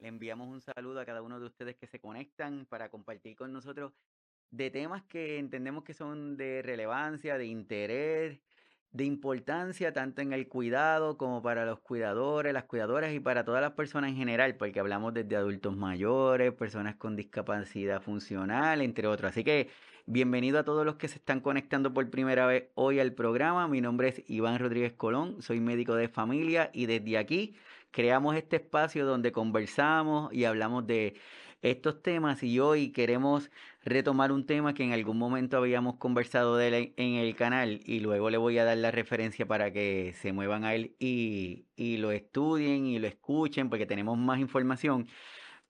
Le enviamos un saludo a cada uno de ustedes que se conectan para compartir con nosotros de temas que entendemos que son de relevancia, de interés, de importancia tanto en el cuidado como para los cuidadores, las cuidadoras y para todas las personas en general, porque hablamos desde adultos mayores, personas con discapacidad funcional, entre otros. Así que bienvenido a todos los que se están conectando por primera vez hoy al programa. Mi nombre es Iván Rodríguez Colón, soy médico de familia y desde aquí creamos este espacio donde conversamos y hablamos de estos temas y hoy queremos retomar un tema que en algún momento habíamos conversado de él en el canal y luego le voy a dar la referencia para que se muevan a él y, y lo estudien y lo escuchen porque tenemos más información.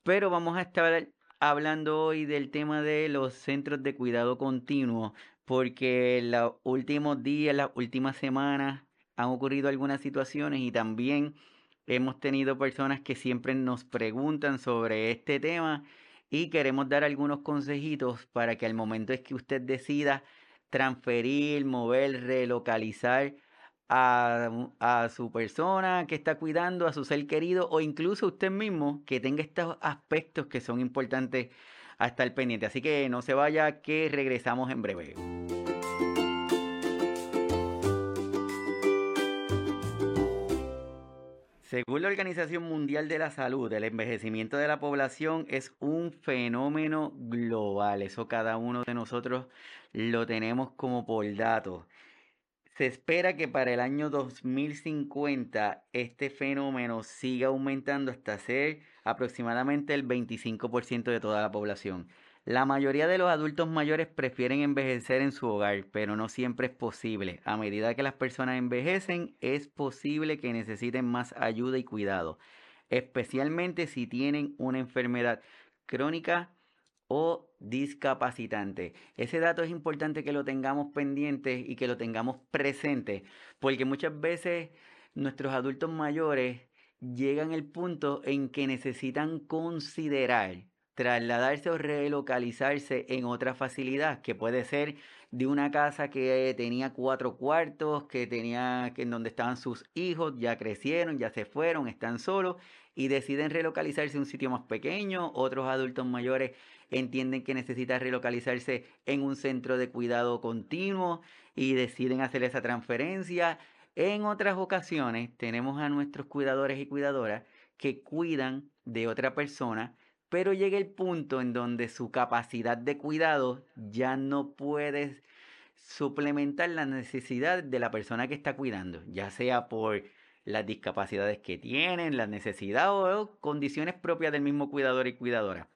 Pero vamos a estar hablando hoy del tema de los centros de cuidado continuo porque en los últimos días, las últimas semanas han ocurrido algunas situaciones y también Hemos tenido personas que siempre nos preguntan sobre este tema y queremos dar algunos consejitos para que al momento es que usted decida transferir, mover, relocalizar a, su persona que está cuidando, a su ser querido o incluso usted mismo que tenga estos aspectos que son importantes a estar pendiente. Así que no se vaya, que regresamos en breve. Según la Organización Mundial de la Salud, el envejecimiento de la población es un fenómeno global. Eso cada uno de nosotros lo tenemos como por datos. Se espera que para el año 2050 este fenómeno siga aumentando hasta ser aproximadamente el 25% de toda la población. La mayoría de los adultos mayores prefieren envejecer en su hogar, pero no siempre es posible. A medida que las personas envejecen, es posible que necesiten más ayuda y cuidado, especialmente si tienen una enfermedad crónica o discapacitante. Ese dato es importante que lo tengamos pendiente y que lo tengamos presente, porque muchas veces nuestros adultos mayores llegan al punto en que necesitan considerar trasladarse o relocalizarse en otra facilidad, que puede ser de una casa que tenía cuatro cuartos, que tenía que en donde estaban sus hijos, ya crecieron, ya se fueron, están solos y deciden relocalizarse en un sitio más pequeño. Otros adultos mayores entienden que necesitan relocalizarse en un centro de cuidado continuo y deciden hacer esa transferencia. En otras ocasiones tenemos a nuestros cuidadores y cuidadoras que cuidan de otra persona pero llega el punto en donde su capacidad de cuidado ya no puede suplementar la necesidad de la persona que está cuidando, ya sea por las discapacidades que tienen, las necesidades o condiciones propias del mismo cuidador y cuidadora.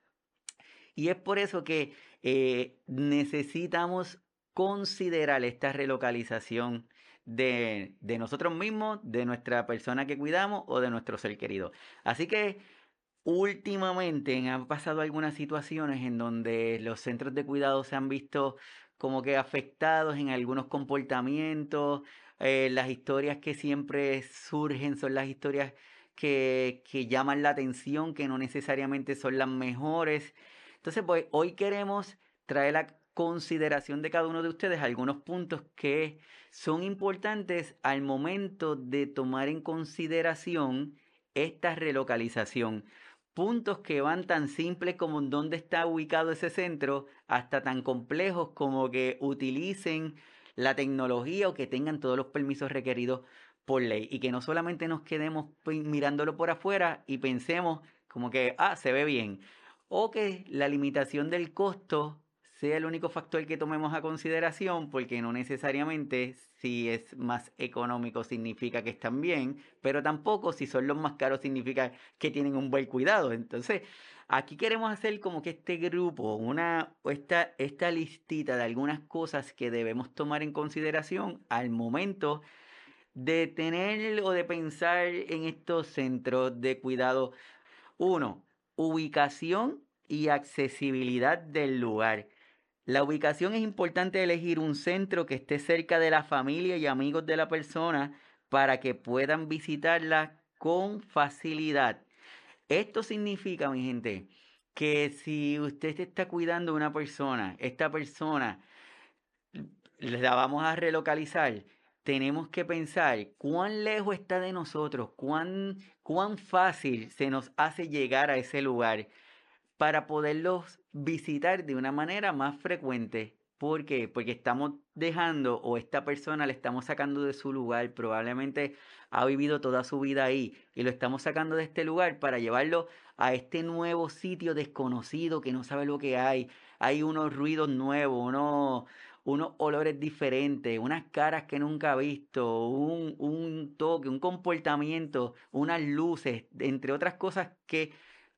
Y es por eso que eh, necesitamos considerar esta relocalización de, de nosotros mismos, de nuestra persona que cuidamos o de nuestro ser querido. Así que Últimamente han pasado algunas situaciones en donde los centros de cuidado se han visto como que afectados en algunos comportamientos. Eh, las historias que siempre surgen son las historias que, que llaman la atención, que no necesariamente son las mejores. Entonces, pues hoy queremos traer la consideración de cada uno de ustedes algunos puntos que son importantes al momento de tomar en consideración esta relocalización puntos que van tan simples como dónde está ubicado ese centro, hasta tan complejos como que utilicen la tecnología o que tengan todos los permisos requeridos por ley. Y que no solamente nos quedemos mirándolo por afuera y pensemos como que, ah, se ve bien, o que la limitación del costo sea el único factor que tomemos a consideración, porque no necesariamente si es más económico significa que están bien, pero tampoco si son los más caros significa que tienen un buen cuidado. Entonces, aquí queremos hacer como que este grupo, una, esta, esta listita de algunas cosas que debemos tomar en consideración al momento de tener o de pensar en estos centros de cuidado. Uno, ubicación y accesibilidad del lugar. La ubicación es importante elegir un centro que esté cerca de la familia y amigos de la persona para que puedan visitarla con facilidad. Esto significa, mi gente, que si usted está cuidando a una persona, esta persona la vamos a relocalizar, tenemos que pensar cuán lejos está de nosotros, cuán, cuán fácil se nos hace llegar a ese lugar para poderlos visitar de una manera más frecuente. ¿Por qué? Porque estamos dejando o esta persona le estamos sacando de su lugar, probablemente ha vivido toda su vida ahí y lo estamos sacando de este lugar para llevarlo a este nuevo sitio desconocido que no sabe lo que hay. Hay unos ruidos nuevos, unos, unos olores diferentes, unas caras que nunca ha visto, un, un toque, un comportamiento, unas luces, entre otras cosas que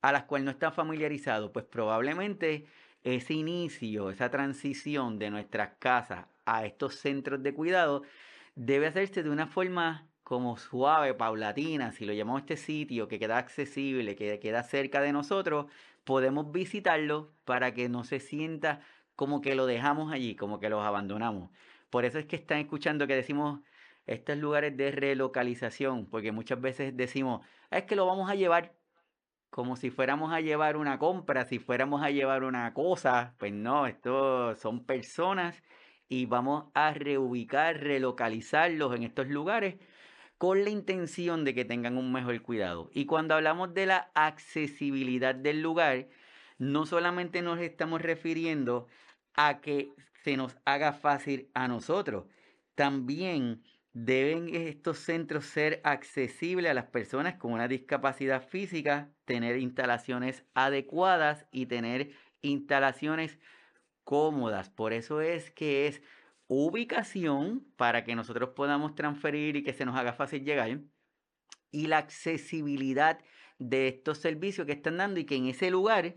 a las cuales no está familiarizado, pues probablemente ese inicio, esa transición de nuestras casas a estos centros de cuidado debe hacerse de una forma como suave, paulatina, si lo llamamos este sitio que queda accesible, que queda cerca de nosotros, podemos visitarlo para que no se sienta como que lo dejamos allí, como que los abandonamos. Por eso es que están escuchando que decimos estos lugares de relocalización, porque muchas veces decimos, es que lo vamos a llevar como si fuéramos a llevar una compra, si fuéramos a llevar una cosa, pues no, esto son personas y vamos a reubicar, relocalizarlos en estos lugares con la intención de que tengan un mejor cuidado. Y cuando hablamos de la accesibilidad del lugar, no solamente nos estamos refiriendo a que se nos haga fácil a nosotros, también Deben estos centros ser accesibles a las personas con una discapacidad física, tener instalaciones adecuadas y tener instalaciones cómodas. Por eso es que es ubicación para que nosotros podamos transferir y que se nos haga fácil llegar. Y la accesibilidad de estos servicios que están dando y que en ese lugar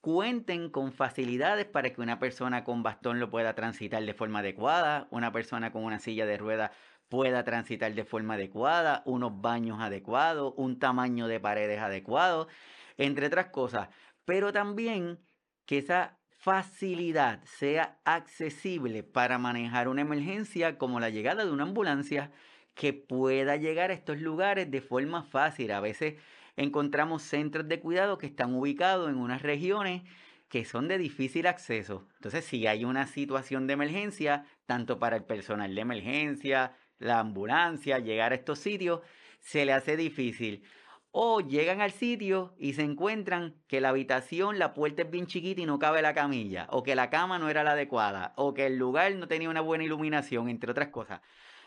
cuenten con facilidades para que una persona con bastón lo pueda transitar de forma adecuada, una persona con una silla de ruedas pueda transitar de forma adecuada, unos baños adecuados, un tamaño de paredes adecuado, entre otras cosas. Pero también que esa facilidad sea accesible para manejar una emergencia como la llegada de una ambulancia que pueda llegar a estos lugares de forma fácil. A veces encontramos centros de cuidado que están ubicados en unas regiones que son de difícil acceso. Entonces, si hay una situación de emergencia, tanto para el personal de emergencia, la ambulancia, llegar a estos sitios, se le hace difícil. O llegan al sitio y se encuentran que la habitación, la puerta es bien chiquita y no cabe la camilla, o que la cama no era la adecuada, o que el lugar no tenía una buena iluminación, entre otras cosas.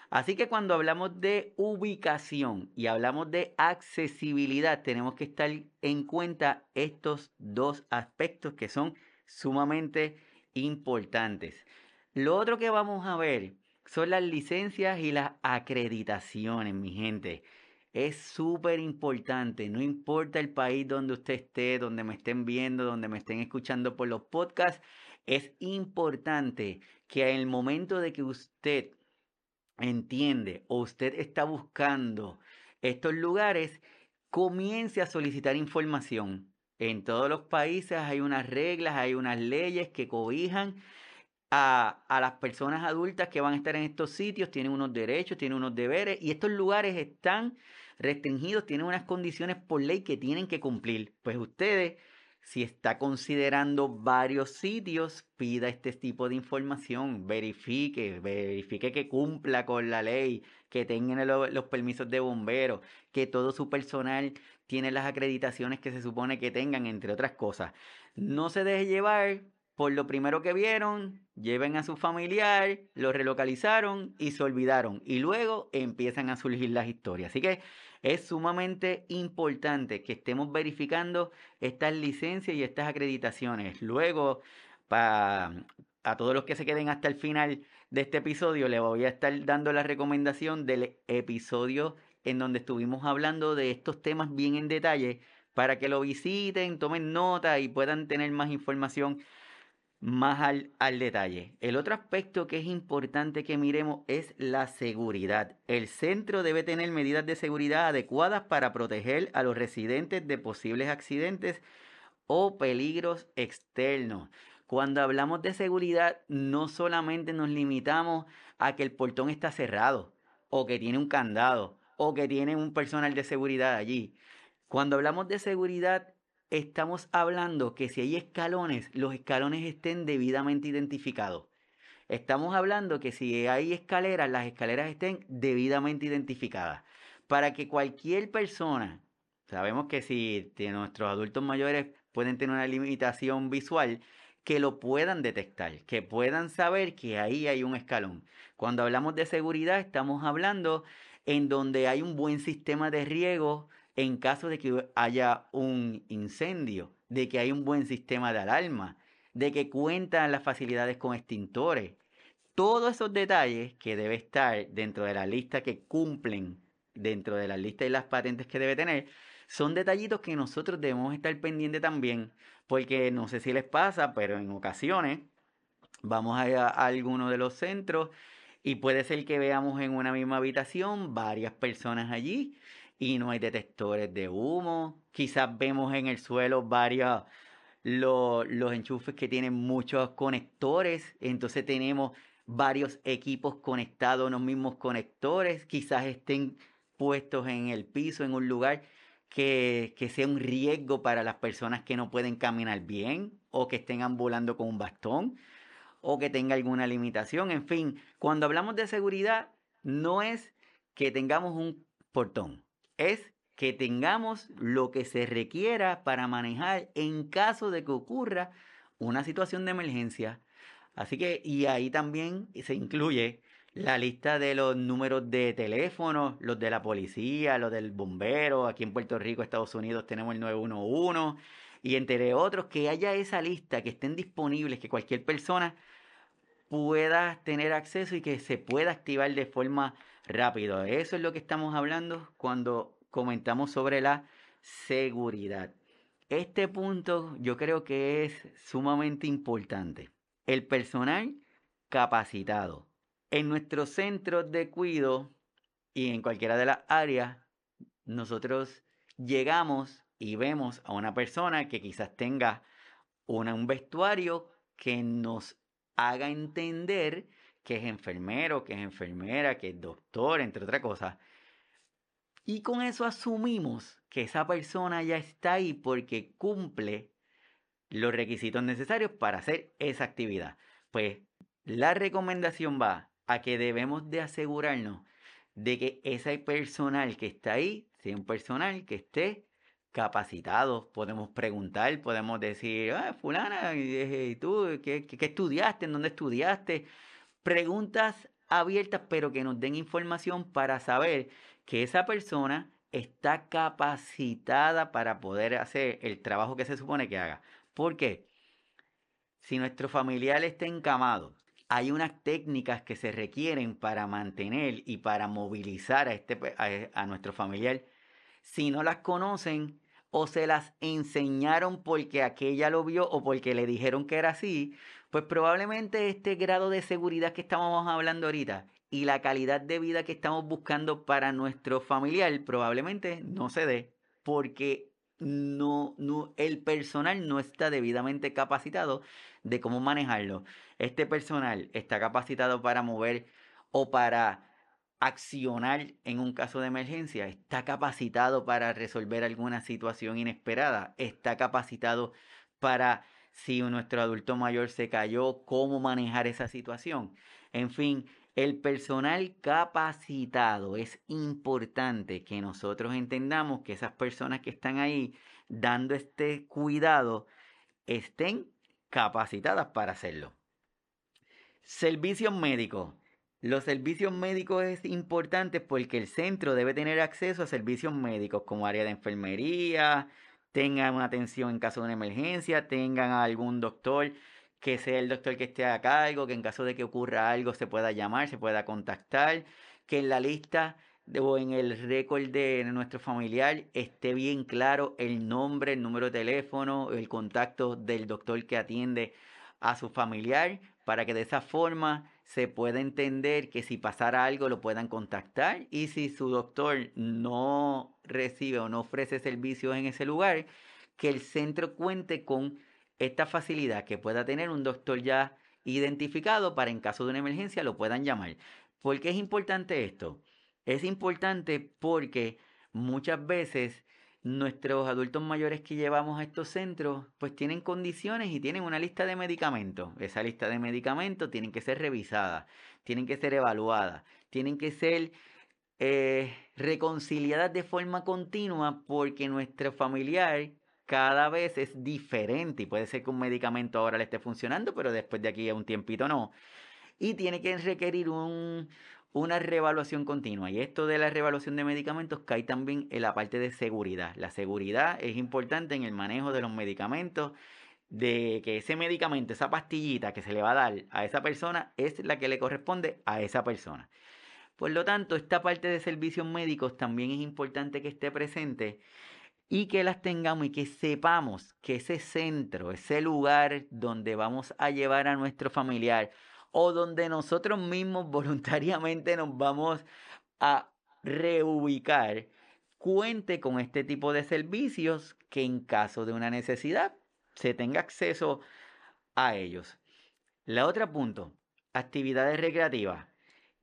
Así que cuando hablamos de ubicación y hablamos de accesibilidad, tenemos que estar en cuenta estos dos aspectos que son sumamente importantes. Lo otro que vamos a ver son las licencias y las acreditaciones, mi gente. Es súper importante, no importa el país donde usted esté, donde me estén viendo, donde me estén escuchando por los podcasts, es importante que en el momento de que usted entiende o usted está buscando estos lugares, comience a solicitar información. En todos los países hay unas reglas, hay unas leyes que cobijan a, las personas adultas que van a estar en estos sitios, tienen unos derechos, tienen unos deberes y estos lugares están restringidos, tienen unas condiciones por ley que tienen que cumplir. Pues ustedes, si está considerando varios sitios, pida este tipo de información, verifique, verifique que cumpla con la ley, que tengan los permisos de bomberos, que todo su personal tiene las acreditaciones que se supone que tengan, entre otras cosas. No se deje llevar por lo primero que vieron, lleven a su familiar, lo relocalizaron y se olvidaron. Y luego empiezan a surgir las historias. Así que es sumamente importante que estemos verificando estas licencias y estas acreditaciones. Luego, para a todos los que se queden hasta el final de este episodio, les voy a estar dando la recomendación del episodio en donde estuvimos hablando de estos temas bien en detalle para que lo visiten, tomen nota y puedan tener más información más al, detalle. El otro aspecto que es importante que miremos es la seguridad. El centro debe tener medidas de seguridad adecuadas para proteger a los residentes de posibles accidentes o peligros externos. Cuando hablamos de seguridad, no solamente nos limitamos a que el portón está cerrado, o que tiene un candado, o que tiene un personal de seguridad allí. Cuando hablamos de seguridad, estamos hablando que si hay escalones, los escalones estén debidamente identificados. Estamos hablando que si hay escaleras, las escaleras estén debidamente identificadas. Para que cualquier persona, sabemos que si nuestros adultos mayores pueden tener una limitación visual, que lo puedan detectar, que puedan saber que ahí hay un escalón. Cuando hablamos de seguridad, estamos hablando en donde hay un buen sistema de riego en caso de que haya un incendio, de que hay un buen sistema de alarma, de que cuentan las facilidades con extintores. Todos esos detalles que debe estar dentro de la lista que cumplen dentro de la lista y las patentes que debe tener, son detallitos que nosotros debemos estar pendientes también, porque no sé si les pasa, pero en ocasiones vamos a, a alguno de los centros y puede ser que veamos en una misma habitación varias personas allí y no hay detectores de humo. Quizás vemos en el suelo varios los, enchufes que tienen muchos conectores. Entonces tenemos varios equipos conectados, los mismos conectores. Quizás estén puestos en el piso, en un lugar que, que, sea un riesgo para las personas que no pueden caminar bien o que estén ambulando con un bastón o que tenga alguna limitación. En fin, cuando hablamos de seguridad, no es que tengamos un portón, es que tengamos lo que se requiera para manejar en caso de que ocurra una situación de emergencia. Así que, y ahí también se incluye la lista de los números de teléfono, los de la policía, los del bombero. Aquí en Puerto Rico, Estados Unidos, tenemos el 911 y entre otros, que haya esa lista, que estén disponibles, que cualquier persona pueda tener acceso y que se pueda activar de forma rápida. Eso es lo que estamos hablando cuando comentamos sobre la seguridad. Este punto yo creo que es sumamente importante. El personal capacitado en nuestros centros de cuidado y en cualquiera de las áreas, nosotros llegamos y vemos a una persona que quizás tenga un vestuario que nos haga entender que es enfermero, que es enfermera, que es doctor, entre otras cosas. Y con eso asumimos que esa persona ya está ahí porque cumple los requisitos necesarios para hacer esa actividad. Pues la recomendación va a que debemos de asegurarnos de que ese personal que está ahí sea un personal que esté capacitado. Podemos preguntar, podemos decir, ah, fulana, ¿y tú qué, qué, estudiaste? ¿En dónde estudiaste? Preguntas abiertas, pero que nos den información para saber que esa persona está capacitada para poder hacer el trabajo que se supone que haga. ¿Por qué? Si nuestro familiar está encamado, hay unas técnicas que se requieren para mantener y para movilizar a, este, a, nuestro familiar. Si no las conocen o se las enseñaron porque aquella lo vio o porque le dijeron que era así, pues probablemente este grado de seguridad que estamos hablando ahorita y la calidad de vida que estamos buscando para nuestro familiar probablemente no se dé porque no, no, el personal no está debidamente capacitado de cómo manejarlo. Este personal está capacitado para mover o para accionar en un caso de emergencia, está capacitado para resolver alguna situación inesperada, está capacitado para si nuestro adulto mayor se cayó, cómo manejar esa situación. En fin, el personal capacitado es importante que nosotros entendamos que esas personas que están ahí dando este cuidado estén capacitadas para hacerlo. Servicios médicos. Los servicios médicos es importante porque el centro debe tener acceso a servicios médicos como área de enfermería, tengan una atención en caso de una emergencia, tengan algún doctor que sea el doctor que esté a cargo, que en caso de que ocurra algo se pueda llamar, se pueda contactar, que en la lista o en el récord de nuestro familiar esté bien claro el nombre, el número de teléfono, el contacto del doctor que atiende a su familiar para que de esa forma se pueda entender que si pasara algo lo puedan contactar y si su doctor no recibe o no ofrece servicios en ese lugar, que el centro cuente con esta facilidad, que pueda tener un doctor ya identificado para en caso de una emergencia lo puedan llamar. ¿Por qué es importante esto? Es importante porque muchas veces nuestros adultos mayores que llevamos a estos centros, pues tienen condiciones y tienen una lista de medicamentos. Esa lista de medicamentos tienen que ser revisadas, tienen que ser evaluadas, tienen que ser eh, reconciliadas de forma continua porque nuestro familiar cada vez es diferente y puede ser que un medicamento ahora le esté funcionando, pero después de aquí a un tiempito no. Y tiene que requerir un, una reevaluación continua. Y esto de la reevaluación de medicamentos cae también en la parte de seguridad. La seguridad es importante en el manejo de los medicamentos, de que ese medicamento, esa pastillita que se le va a dar a esa persona, es la que le corresponde a esa persona. Por lo tanto, esta parte de servicios médicos también es importante que esté presente y que las tengamos y que sepamos que ese centro, ese lugar donde vamos a llevar a nuestro familiar o donde nosotros mismos voluntariamente nos vamos a reubicar, cuente con este tipo de servicios que en caso de una necesidad se tenga acceso a ellos. La otra punto, actividades recreativas.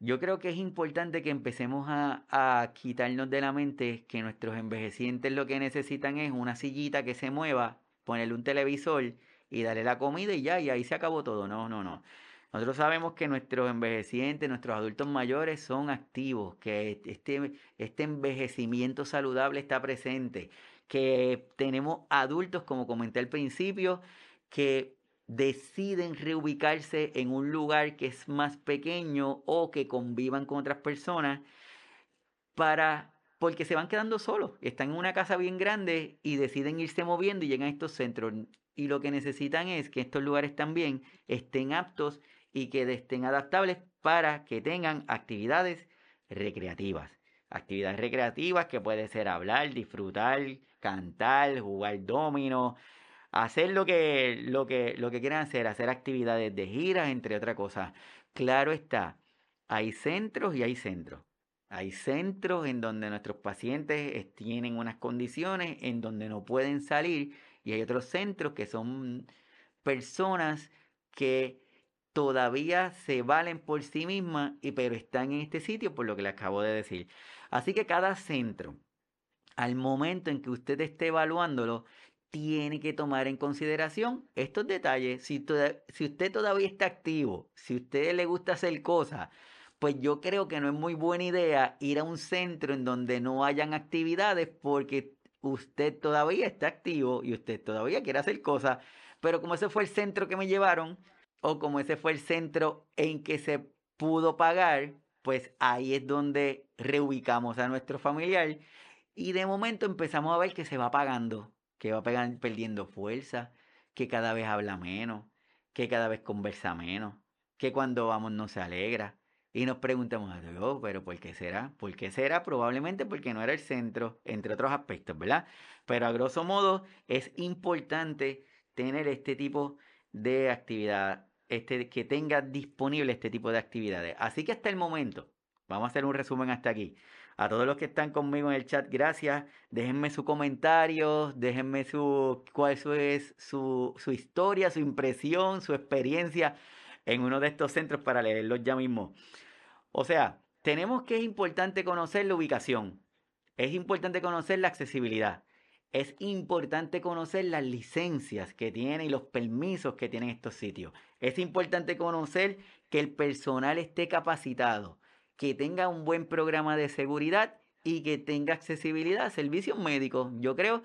Yo creo que es importante que empecemos a, quitarnos de la mente que nuestros envejecientes lo que necesitan es una sillita que se mueva, ponerle un televisor y darle la comida y ya, y ahí se acabó todo. No, no, no. Nosotros sabemos que nuestros envejecientes, nuestros adultos mayores son activos, que este, este envejecimiento saludable está presente, que tenemos adultos, como comenté al principio, que deciden reubicarse en un lugar que es más pequeño o que convivan con otras personas para porque se van quedando solos, están en una casa bien grande y deciden irse moviendo y llegan a estos centros. Y lo que necesitan es que estos lugares también estén aptos y que estén adaptables para que tengan actividades recreativas. Actividades recreativas que puede ser hablar, disfrutar, cantar, jugar domino, hacer lo que, lo que, lo que quieran hacer, hacer actividades de giras, entre otras cosas. Claro está, hay centros y hay centros. Hay centros en donde nuestros pacientes tienen unas condiciones en donde no pueden salir y hay otros centros que son personas que todavía se valen por sí mismas, y, pero están en este sitio por lo que le acabo de decir. Así que cada centro, al momento en que usted esté evaluándolo, tiene que tomar en consideración estos detalles. Si, si usted todavía está activo, si a usted le gusta hacer cosas, pues yo creo que no es muy buena idea ir a un centro en donde no hayan actividades porque usted todavía está activo y usted todavía quiere hacer cosas, pero como ese fue el centro que me llevaron, o como ese fue el centro en que se pudo pagar, pues ahí es donde reubicamos a nuestro familiar y de momento empezamos a ver que se va pagando, que va perdiendo fuerza, que cada vez habla menos, que cada vez conversa menos, que cuando vamos no se alegra. Y nos preguntamos, pero ¿por qué será? ¿Por qué será? Probablemente porque no era el centro, entre otros aspectos, ¿verdad? Pero a grosso modo es importante tener este tipo de actividad este, que tenga disponible este tipo de actividades. Así que hasta el momento, vamos a hacer un resumen hasta aquí. A todos los que están conmigo en el chat, gracias. Déjenme su comentario, déjenme su cuál es su, su historia, su impresión, su experiencia en uno de estos centros para leerlos ya mismo. O sea, tenemos que es importante conocer la ubicación, es importante conocer la accesibilidad, es importante conocer las licencias que tienen y los permisos que tienen estos sitios. Es importante conocer que el personal esté capacitado, que tenga un buen programa de seguridad y que tenga accesibilidad a servicios médicos. Yo creo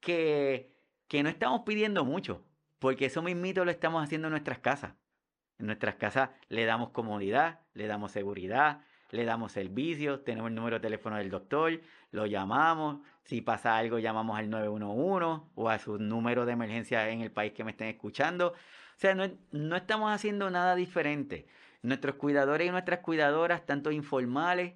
que, que no estamos pidiendo mucho, porque eso mismito lo estamos haciendo en nuestras casas. En nuestras casas le damos comodidad, le damos seguridad, le damos servicios, tenemos el número de teléfono del doctor, lo llamamos, si pasa algo llamamos al 911 o a su número de emergencia en el país que me estén escuchando. O sea, no, no estamos haciendo nada diferente. Nuestros cuidadores y nuestras cuidadoras, tanto informales,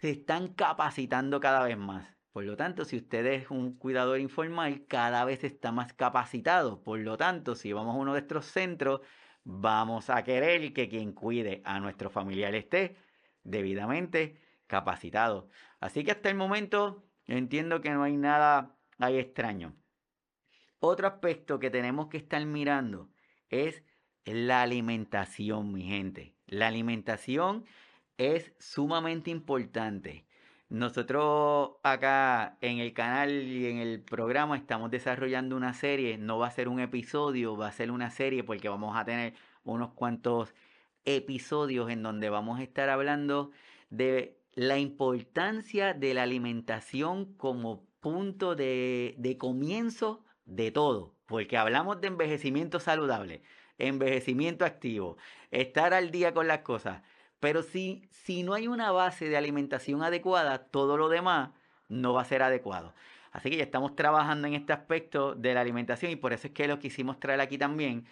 se están capacitando cada vez más. Por lo tanto, si usted es un cuidador informal, cada vez está más capacitado. Por lo tanto, si vamos a uno de estos centros, vamos a querer que quien cuide a nuestro familiar esté debidamente capacitado. Así que hasta el momento entiendo que no hay nada ahí extraño. Otro aspecto que tenemos que estar mirando es la alimentación, mi gente. La alimentación es sumamente importante. Nosotros acá en el canal y en el programa estamos desarrollando una serie, no va a ser un episodio, va a ser una serie porque vamos a tener unos cuantos episodios en donde vamos a estar hablando de la importancia de la alimentación como punto de, de comienzo de todo, porque hablamos de envejecimiento saludable, envejecimiento activo, estar al día con las cosas, pero si, si no hay una base de alimentación adecuada, todo lo demás no va a ser adecuado. Así que ya estamos trabajando en este aspecto de la alimentación y por eso es que lo quisimos traer aquí también.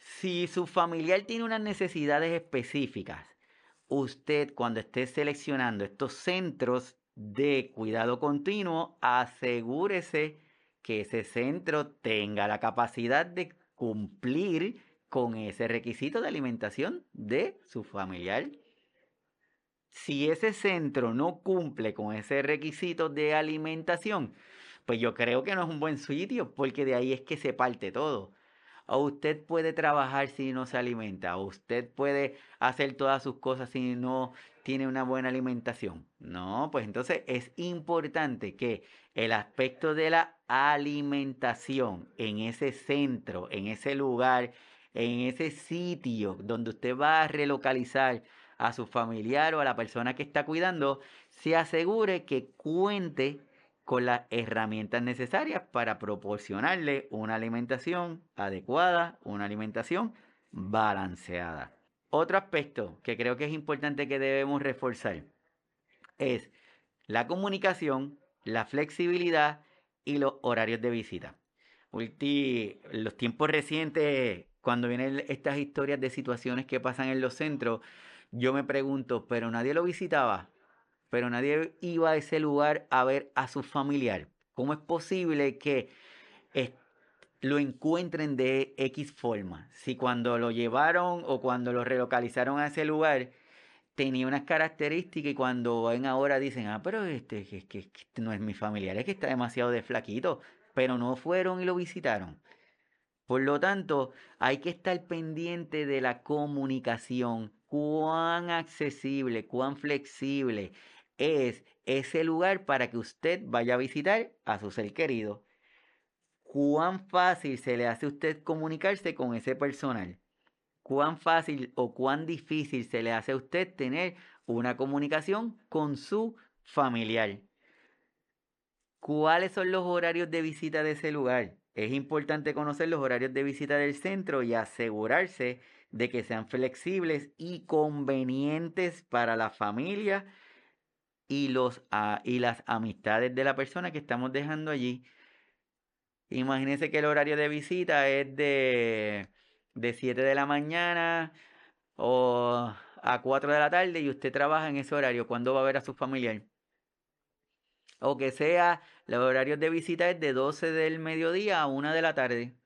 Si su familiar tiene unas necesidades específicas, usted cuando esté seleccionando estos centros de cuidado continuo, asegúrese que ese centro tenga la capacidad de cumplir con ese requisito de alimentación de su familiar. Si ese centro no cumple con ese requisito de alimentación, pues yo creo que no es un buen sitio, porque de ahí es que se parte todo. O usted puede trabajar si no se alimenta, o usted puede hacer todas sus cosas si no tiene una buena alimentación. No, pues entonces es importante que el aspecto de la alimentación en ese centro, en ese lugar, en ese sitio donde usted va a relocalizar a su familiar o a la persona que está cuidando, se asegure que cuente con las herramientas necesarias para proporcionarle una alimentación adecuada, una alimentación balanceada. Otro aspecto que creo que es importante que debemos reforzar es la comunicación, la flexibilidad y los horarios de visita. En los tiempos recientes cuando vienen estas historias de situaciones que pasan en los centros, yo me pregunto, pero nadie lo visitaba, pero nadie iba a ese lugar a ver a su familiar. ¿Cómo es posible que lo encuentren de X forma? Si cuando lo llevaron o cuando lo relocalizaron a ese lugar tenía unas características y cuando ven ahora dicen, ah, pero este, que, que no es mi familiar, es que está demasiado de flaquito, pero no fueron y lo visitaron. Por lo tanto, hay que estar pendiente de la comunicación, cuán accesible, cuán flexible es ese lugar para que usted vaya a visitar a su ser querido. Cuán fácil se le hace a usted comunicarse con ese personal. Cuán fácil o cuán difícil se le hace a usted tener una comunicación con su familiar. ¿Cuáles son los horarios de visita de ese lugar? Es importante conocer los horarios de visita del centro y asegurarse de que sean flexibles y convenientes para la familia y, los, y las amistades de la persona que estamos dejando allí. Imagínense que el horario de visita es de, de 7 de la mañana o a 4 de la tarde y usted trabaja en ese horario. ¿Cuándo va a ver a su familiar? O que sea, los horarios de visita es de 12 del mediodía a 1 de la tarde.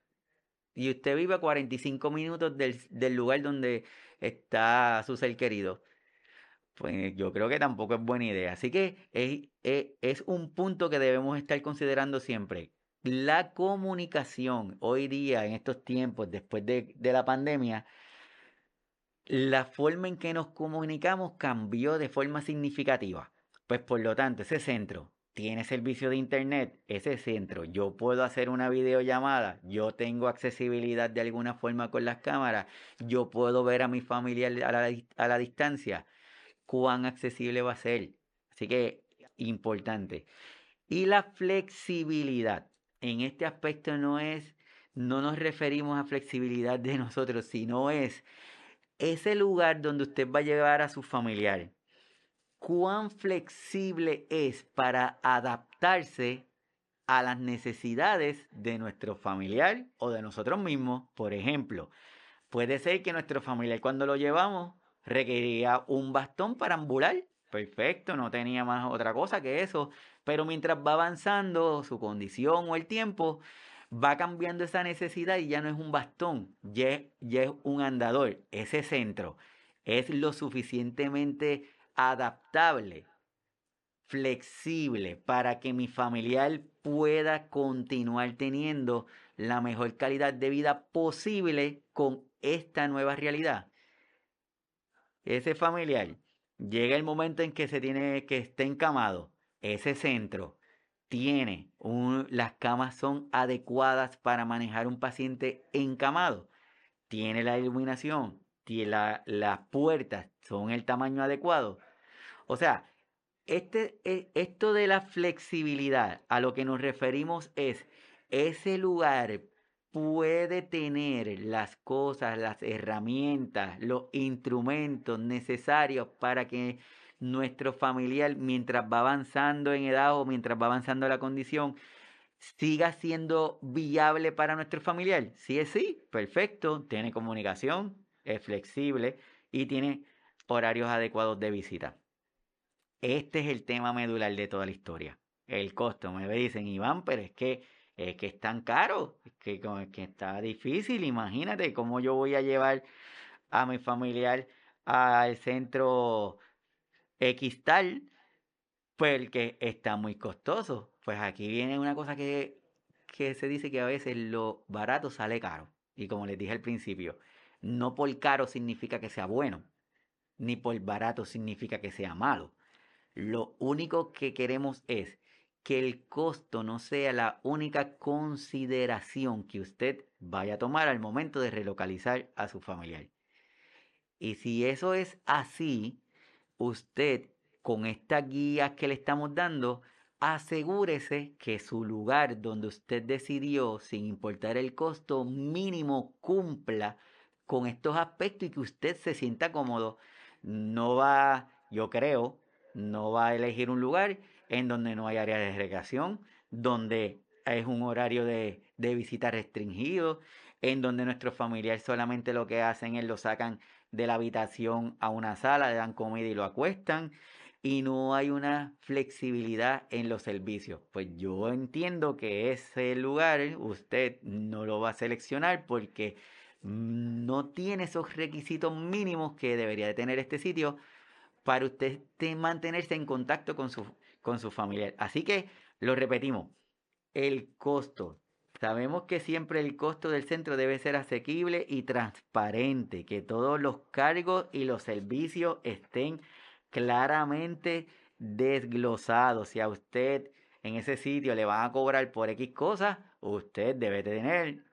Y usted vive a 45 minutos del, del lugar donde está su ser querido. Pues yo creo que tampoco es buena idea. Así que es, es, un punto que debemos estar considerando siempre. La comunicación hoy día, en estos tiempos, después de, de la pandemia, la forma en que nos comunicamos cambió de forma significativa. Pues por lo tanto, ese centro tiene servicio de internet, ese centro, yo puedo hacer una videollamada, yo tengo accesibilidad de alguna forma con las cámaras, yo puedo ver a mi familia a la, a la distancia, cuán accesible va a ser. Así que importante. Y la flexibilidad. En este aspecto no es, no nos referimos a flexibilidad de nosotros, sino es ese lugar donde usted va a llevar a su familiar cuán flexible es para adaptarse a las necesidades de nuestro familiar o de nosotros mismos. Por ejemplo, puede ser que nuestro familiar cuando lo llevamos requería un bastón para ambular. Perfecto, no tenía más otra cosa que eso. Pero mientras va avanzando su condición o el tiempo, va cambiando esa necesidad y ya no es un bastón, ya, es un andador. Ese centro es lo suficientemente adaptable, flexible, para que mi familiar pueda continuar teniendo la mejor calidad de vida posible con esta nueva realidad. Ese familiar llega el momento en que se tiene que esté encamado, ese centro tiene las camas son adecuadas para manejar un paciente encamado, tiene la iluminación, tiene la, las puertas son el tamaño adecuado. O sea, este, e, esto de la flexibilidad a lo que nos referimos es ese lugar puede tener las cosas, las herramientas, los instrumentos necesarios para que nuestro familiar, mientras va avanzando en edad o mientras va avanzando la condición, siga siendo viable para nuestro familiar. Si es sí, perfecto, tiene comunicación, es flexible y tiene horarios adecuados de visita. Este es el tema medular de toda la historia. El costo. Me dicen, Iván, pero es que es que es tan caro, es que, que está difícil. Imagínate cómo yo voy a llevar a mi familiar al centro X tal, porque está muy costoso. Pues aquí viene una cosa que, que se dice que a veces lo barato sale caro. Y como les dije al principio, no por caro significa que sea bueno, ni por barato significa que sea malo. Lo único que queremos es que el costo no sea la única consideración que usted vaya a tomar al momento de relocalizar a su familiar. Y si eso es así, usted con estas guías que le estamos dando, asegúrese que su lugar donde usted decidió, sin importar el costo mínimo, cumpla con estos aspectos y que usted se sienta cómodo. No va, yo creo, no va a elegir un lugar en donde no hay área de recreación, donde es un horario de, de visita restringido, en donde nuestros familiares solamente lo que hacen es lo sacan de la habitación a una sala, le dan comida y lo acuestan, y no hay una flexibilidad en los servicios. Pues yo entiendo que ese lugar usted no lo va a seleccionar porque no tiene esos requisitos mínimos que debería de tener este sitio para usted mantenerse en contacto con su, con familiar. Así que lo repetimos, el costo. Sabemos que siempre el costo del centro debe ser asequible y transparente, que todos los cargos y los servicios estén claramente desglosados. Si a usted en ese sitio le van a cobrar por X cosas, usted debe tener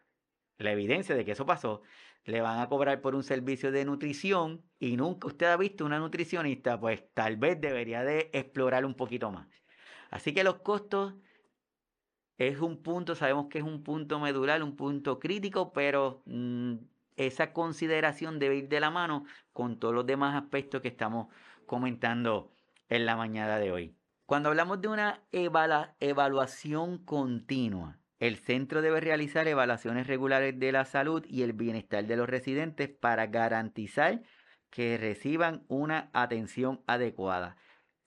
la evidencia de que eso pasó. Le van a cobrar por un servicio de nutrición y nunca usted ha visto una nutricionista, pues tal vez debería de explorar un poquito más. Así que los costos es un punto, sabemos que es un punto medular, un punto crítico, pero mm, esa consideración debe ir de la mano con todos los demás aspectos que estamos comentando en la mañana de hoy. Cuando hablamos de una evaluación continua, el centro debe realizar evaluaciones regulares de la salud y el bienestar de los residentes para garantizar que reciban una atención adecuada.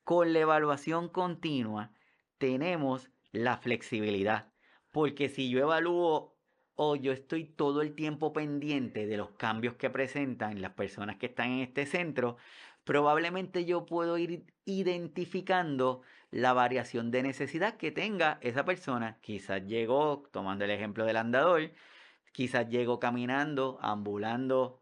Con la evaluación continua tenemos la flexibilidad, porque si yo evalúo o yo estoy todo el tiempo pendiente de los cambios que presentan las personas que están en este centro, probablemente yo puedo ir identificando la variación de necesidad que tenga esa persona. Quizás llegó, tomando el ejemplo del andador, quizás llegó caminando, ambulando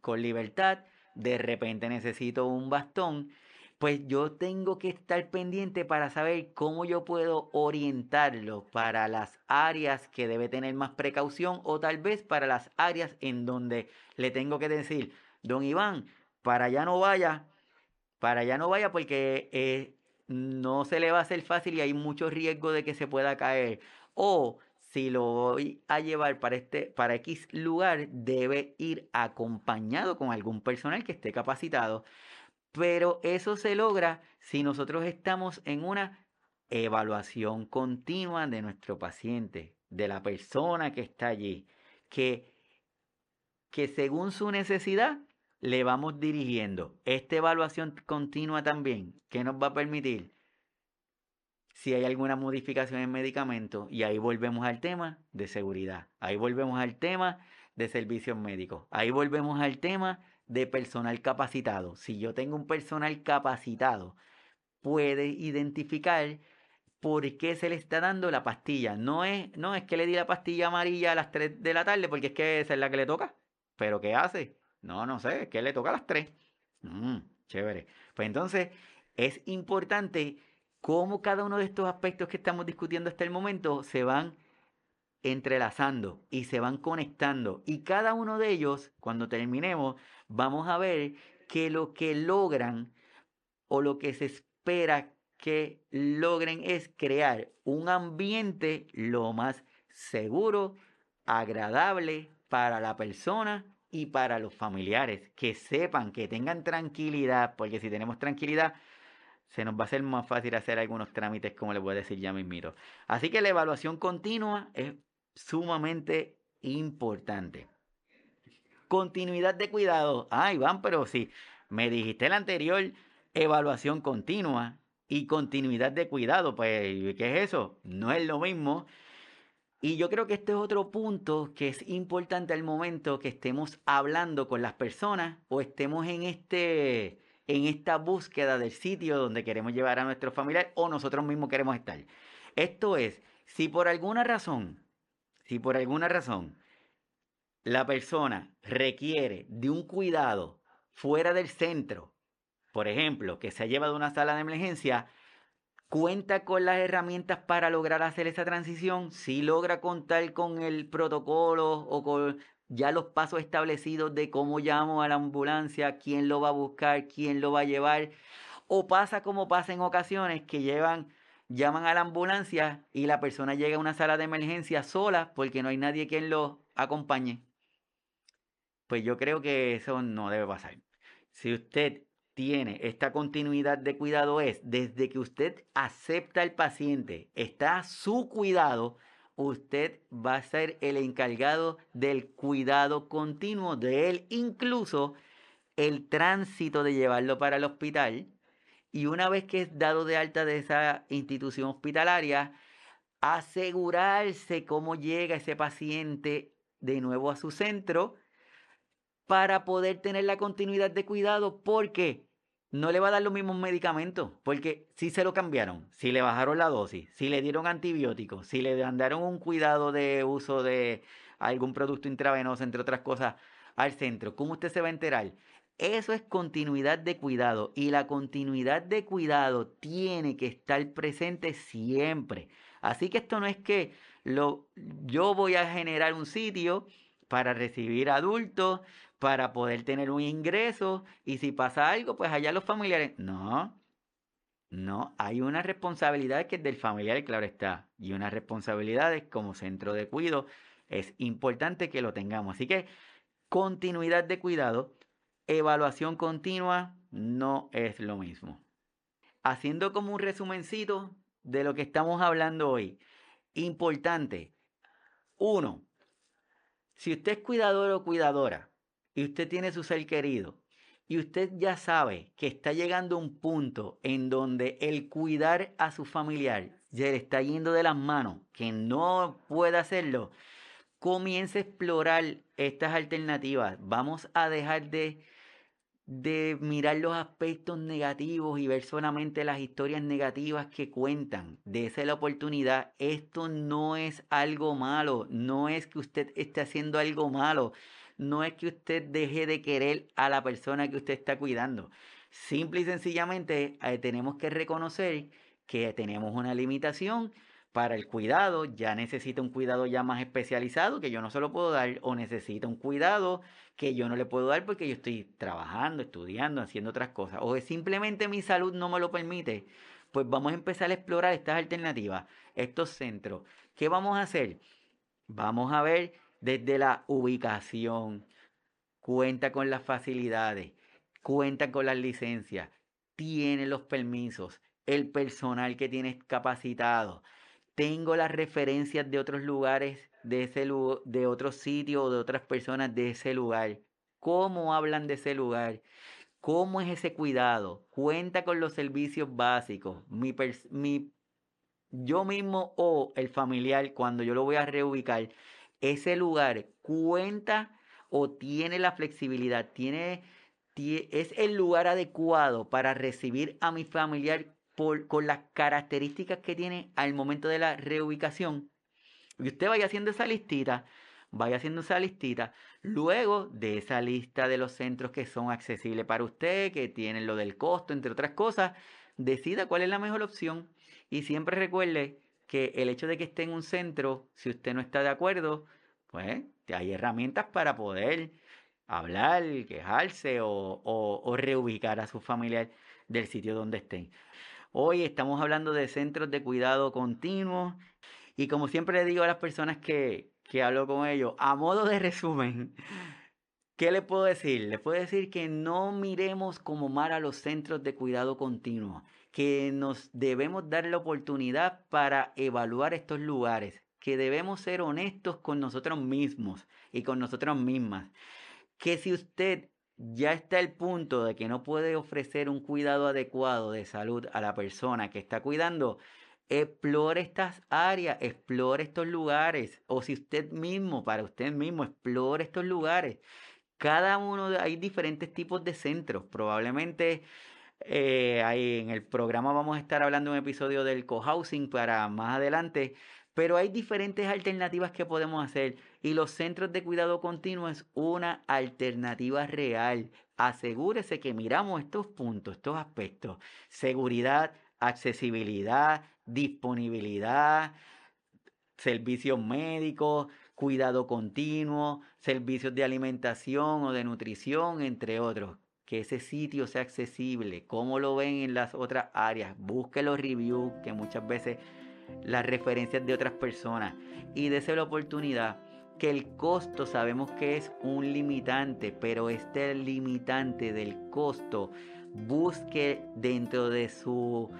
con libertad, de repente necesito un bastón, pues yo tengo que estar pendiente para saber cómo yo puedo orientarlo para las áreas que debe tener más precaución o tal vez para las áreas en donde le tengo que decir, don Iván, para allá no vaya, para allá no vaya porque eh, no se le va a hacer fácil y hay mucho riesgo de que se pueda caer. O si lo voy a llevar para, este, para X lugar, debe ir acompañado con algún personal que esté capacitado. Pero eso se logra si nosotros estamos en una evaluación continua de nuestro paciente, de la persona que está allí, que, que según su necesidad le vamos dirigiendo. Esta evaluación continua también, que nos va a permitir si hay alguna modificación en medicamento, y ahí volvemos al tema de seguridad, ahí volvemos al tema de servicios médicos, ahí volvemos al tema de personal capacitado. Si yo tengo un personal capacitado, puede identificar por qué se le está dando la pastilla. No es, no es que le di la pastilla amarilla a las 3 de la tarde porque es que esa es la que le toca. Pero ¿qué hace? No, no sé, es que le toca a las 3. Mm, chévere. Pues entonces es importante cómo cada uno de estos aspectos que estamos discutiendo hasta el momento se van entrelazando y se van conectando. Y cada uno de ellos, cuando terminemos, vamos a ver que lo que logran o lo que se espera que logren es crear un ambiente lo más seguro, agradable para la persona y para los familiares. Que sepan, que tengan tranquilidad, porque si tenemos tranquilidad, se nos va a hacer más fácil hacer algunos trámites, como les voy a decir ya mismito. Así que la evaluación continua es sumamente importante. Continuidad de cuidado. Ay, van, pero sí, me dijiste el anterior, evaluación continua y continuidad de cuidado. Pues, ¿qué es eso? No es lo mismo. Y yo creo que este es otro punto que es importante al momento que estemos hablando con las personas o estemos en este en esta búsqueda del sitio donde queremos llevar a nuestro familiar o nosotros mismos queremos estar. Esto es, si por alguna razón si por alguna razón la persona requiere de un cuidado fuera del centro, por ejemplo, que se ha llevado a una sala de emergencia, cuenta con las herramientas para lograr hacer esa transición, si logra contar con el protocolo o con ya los pasos establecidos de cómo llamo a la ambulancia, quién lo va a buscar, quién lo va a llevar, o pasa como pasa en ocasiones que llevan llaman a la ambulancia y la persona llega a una sala de emergencia sola porque no hay nadie quien lo acompañe. Pues yo creo que eso no debe pasar. Si usted tiene esta continuidad de cuidado es desde que usted acepta al paciente, está su cuidado, usted va a ser el encargado del cuidado continuo de él, incluso el tránsito de llevarlo para el hospital. Y una vez que es dado de alta de esa institución hospitalaria, asegurarse cómo llega ese paciente de nuevo a su centro para poder tener la continuidad de cuidado porque no le va a dar los mismos medicamentos, porque si se lo cambiaron, si le bajaron la dosis, si le dieron antibióticos, si le mandaron un cuidado de uso de algún producto intravenoso, entre otras cosas, al centro, ¿cómo usted se va a enterar? Eso es continuidad de cuidado y la continuidad de cuidado tiene que estar presente siempre. Así que esto no es que lo, yo voy a generar un sitio para recibir adultos, para poder tener un ingreso y si pasa algo, pues allá los familiares. No, no, hay una responsabilidad que es del familiar, claro está, y unas responsabilidades como centro de cuidado. Es importante que lo tengamos. Así que continuidad de cuidado evaluación continua no es lo mismo. Haciendo como un resumencito de lo que estamos hablando hoy. Importante. Uno, si usted es cuidador o cuidadora y usted tiene su ser querido y usted ya sabe que está llegando un punto en donde el cuidar a su familiar ya le está yendo de las manos, que no puede hacerlo, comience a explorar estas alternativas. Vamos a dejar de de mirar los aspectos negativos y ver solamente las historias negativas que cuentan. Dese la oportunidad. Esto no es algo malo. No es que usted esté haciendo algo malo. No es que usted deje de querer a la persona que usted está cuidando. Simple y sencillamente eh, tenemos que reconocer que tenemos una limitación para el cuidado, ya necesita un cuidado ya más especializado que yo no se lo puedo dar o necesita un cuidado que yo no le puedo dar porque yo estoy trabajando, estudiando, haciendo otras cosas o simplemente mi salud no me lo permite, pues vamos a empezar a explorar estas alternativas, estos centros. ¿Qué vamos a hacer? Vamos a ver desde la ubicación, cuenta con las facilidades, cuenta con las licencias, tiene los permisos, el personal que tiene capacitado tengo las referencias de otros lugares, de, ese, de otros sitios o de otras personas de ese lugar. ¿Cómo hablan de ese lugar? ¿Cómo es ese cuidado? Cuenta con los servicios básicos. Mi, mi, yo mismo o el familiar, cuando yo lo voy a reubicar, ese lugar cuenta o tiene la flexibilidad, tiene, es el lugar adecuado para recibir a mi familiar con las características que tiene al momento de la reubicación. Y usted vaya haciendo esa listita, vaya haciendo esa listita. Luego de esa lista de los centros que son accesibles para usted, que tienen lo del costo, entre otras cosas, decida cuál es la mejor opción. Y siempre recuerde que el hecho de que esté en un centro, si usted no está de acuerdo, pues hay herramientas para poder hablar, quejarse o, reubicar a su familiar del sitio donde estén. Hoy estamos hablando de centros de cuidado continuo y como siempre le digo a las personas que, que hablo con ellos, a modo de resumen, ¿qué les puedo decir? Les puedo decir que no miremos como mal a los centros de cuidado continuo, que nos debemos dar la oportunidad para evaluar estos lugares, que debemos ser honestos con nosotros mismos y con nosotras mismas. Que si usted ya está al punto de que no puede ofrecer un cuidado adecuado de salud a la persona que está cuidando, explore estas áreas, explore estos lugares. O si usted mismo, para usted mismo, explore estos lugares. Cada uno, hay diferentes tipos de centros. Probablemente eh, ahí en el programa vamos a estar hablando un episodio del cohousing para más adelante. Pero hay diferentes alternativas que podemos hacer y los centros de cuidado continuo es una alternativa real. Asegúrese que miramos estos puntos, estos aspectos. Seguridad, accesibilidad, disponibilidad, servicios médicos, cuidado continuo, servicios de alimentación o de nutrición, entre otros. Que ese sitio sea accesible, como lo ven en las otras áreas. Busque los reviews, que muchas veces las referencias de otras personas. Y dése la oportunidad que el costo sabemos que es un limitante, pero este limitante del costo busque dentro de su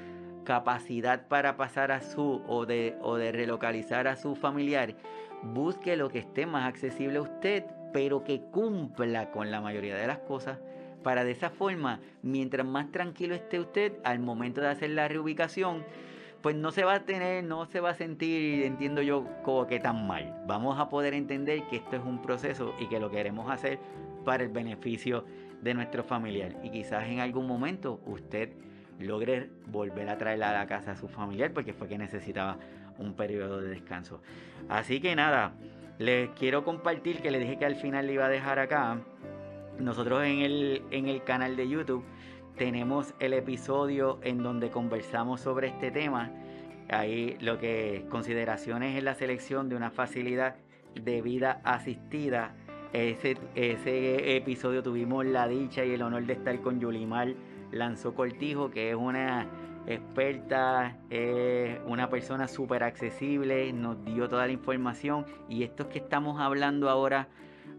capacidad para pasar a su o de, o de relocalizar a su familiar, busque lo que esté más accesible a usted, pero que cumpla con la mayoría de las cosas. Para de esa forma, mientras más tranquilo esté usted al momento de hacer la reubicación, pues no se va a tener, no se va a sentir, entiendo yo, como que tan mal. Vamos a poder entender que esto es un proceso y que lo queremos hacer para el beneficio de nuestro familiar. Y quizás en algún momento usted logre volver a traerla a la casa a su familiar porque fue que necesitaba un periodo de descanso. Así que nada, les quiero compartir que le dije que al final le iba a dejar acá. Nosotros en el, en el canal de YouTube tenemos el episodio en donde conversamos sobre este tema. Ahí lo que consideraciones en la selección de una facilidad de vida asistida. Ese, ese episodio tuvimos la dicha y el honor de estar con Yulimar Lanzó Cortijo, que es una experta, una persona súper accesible, nos dio toda la información y esto que estamos hablando ahora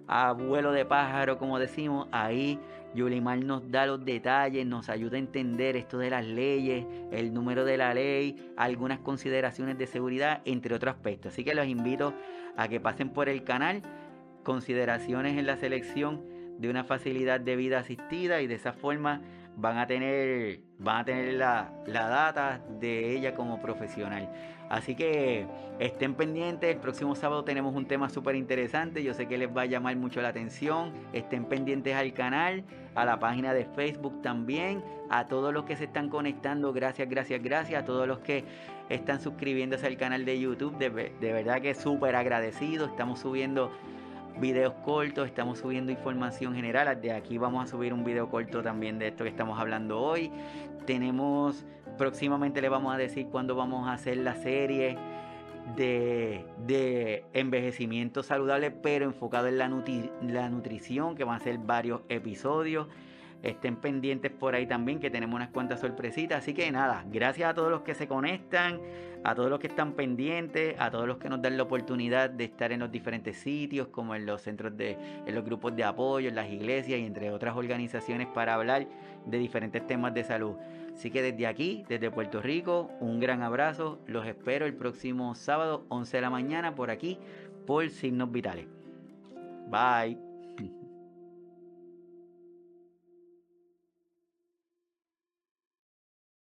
a vuelo de pájaro, como decimos, ahí Yulimar nos da los detalles, nos ayuda a entender esto de las leyes, el número de la ley, algunas consideraciones de seguridad, entre otros aspectos. Así que los invito a que pasen por el canal, consideraciones en la selección de una facilidad de vida asistida y de esa forma van a tener, van a tener la, la data de ella como profesional. Así que estén pendientes, el próximo sábado tenemos un tema súper interesante, yo sé que les va a llamar mucho la atención, estén pendientes al canal, a la página de Facebook también, a todos los que se están conectando, gracias, gracias, gracias, a todos los que están suscribiéndose al canal de YouTube, de, de verdad que súper agradecido, estamos subiendo videos cortos, estamos subiendo información general. De aquí vamos a subir un video corto también de esto que estamos hablando hoy. Tenemos, próximamente le vamos a decir cuándo vamos a hacer la serie de, de envejecimiento saludable, pero enfocado en la, la nutrición, que van a ser varios episodios. Estén pendientes por ahí también, que tenemos unas cuantas sorpresitas. Así que nada, gracias a todos los que se conectan, a todos los que están pendientes, a todos los que nos dan la oportunidad de estar en los diferentes sitios, como en los centros de, en los grupos de apoyo, en las iglesias y entre otras organizaciones para hablar de diferentes temas de salud. Así que desde aquí, desde Puerto Rico, un gran abrazo. Los espero el próximo sábado, 11 de la mañana, por aquí, por Signos Vitales. Bye.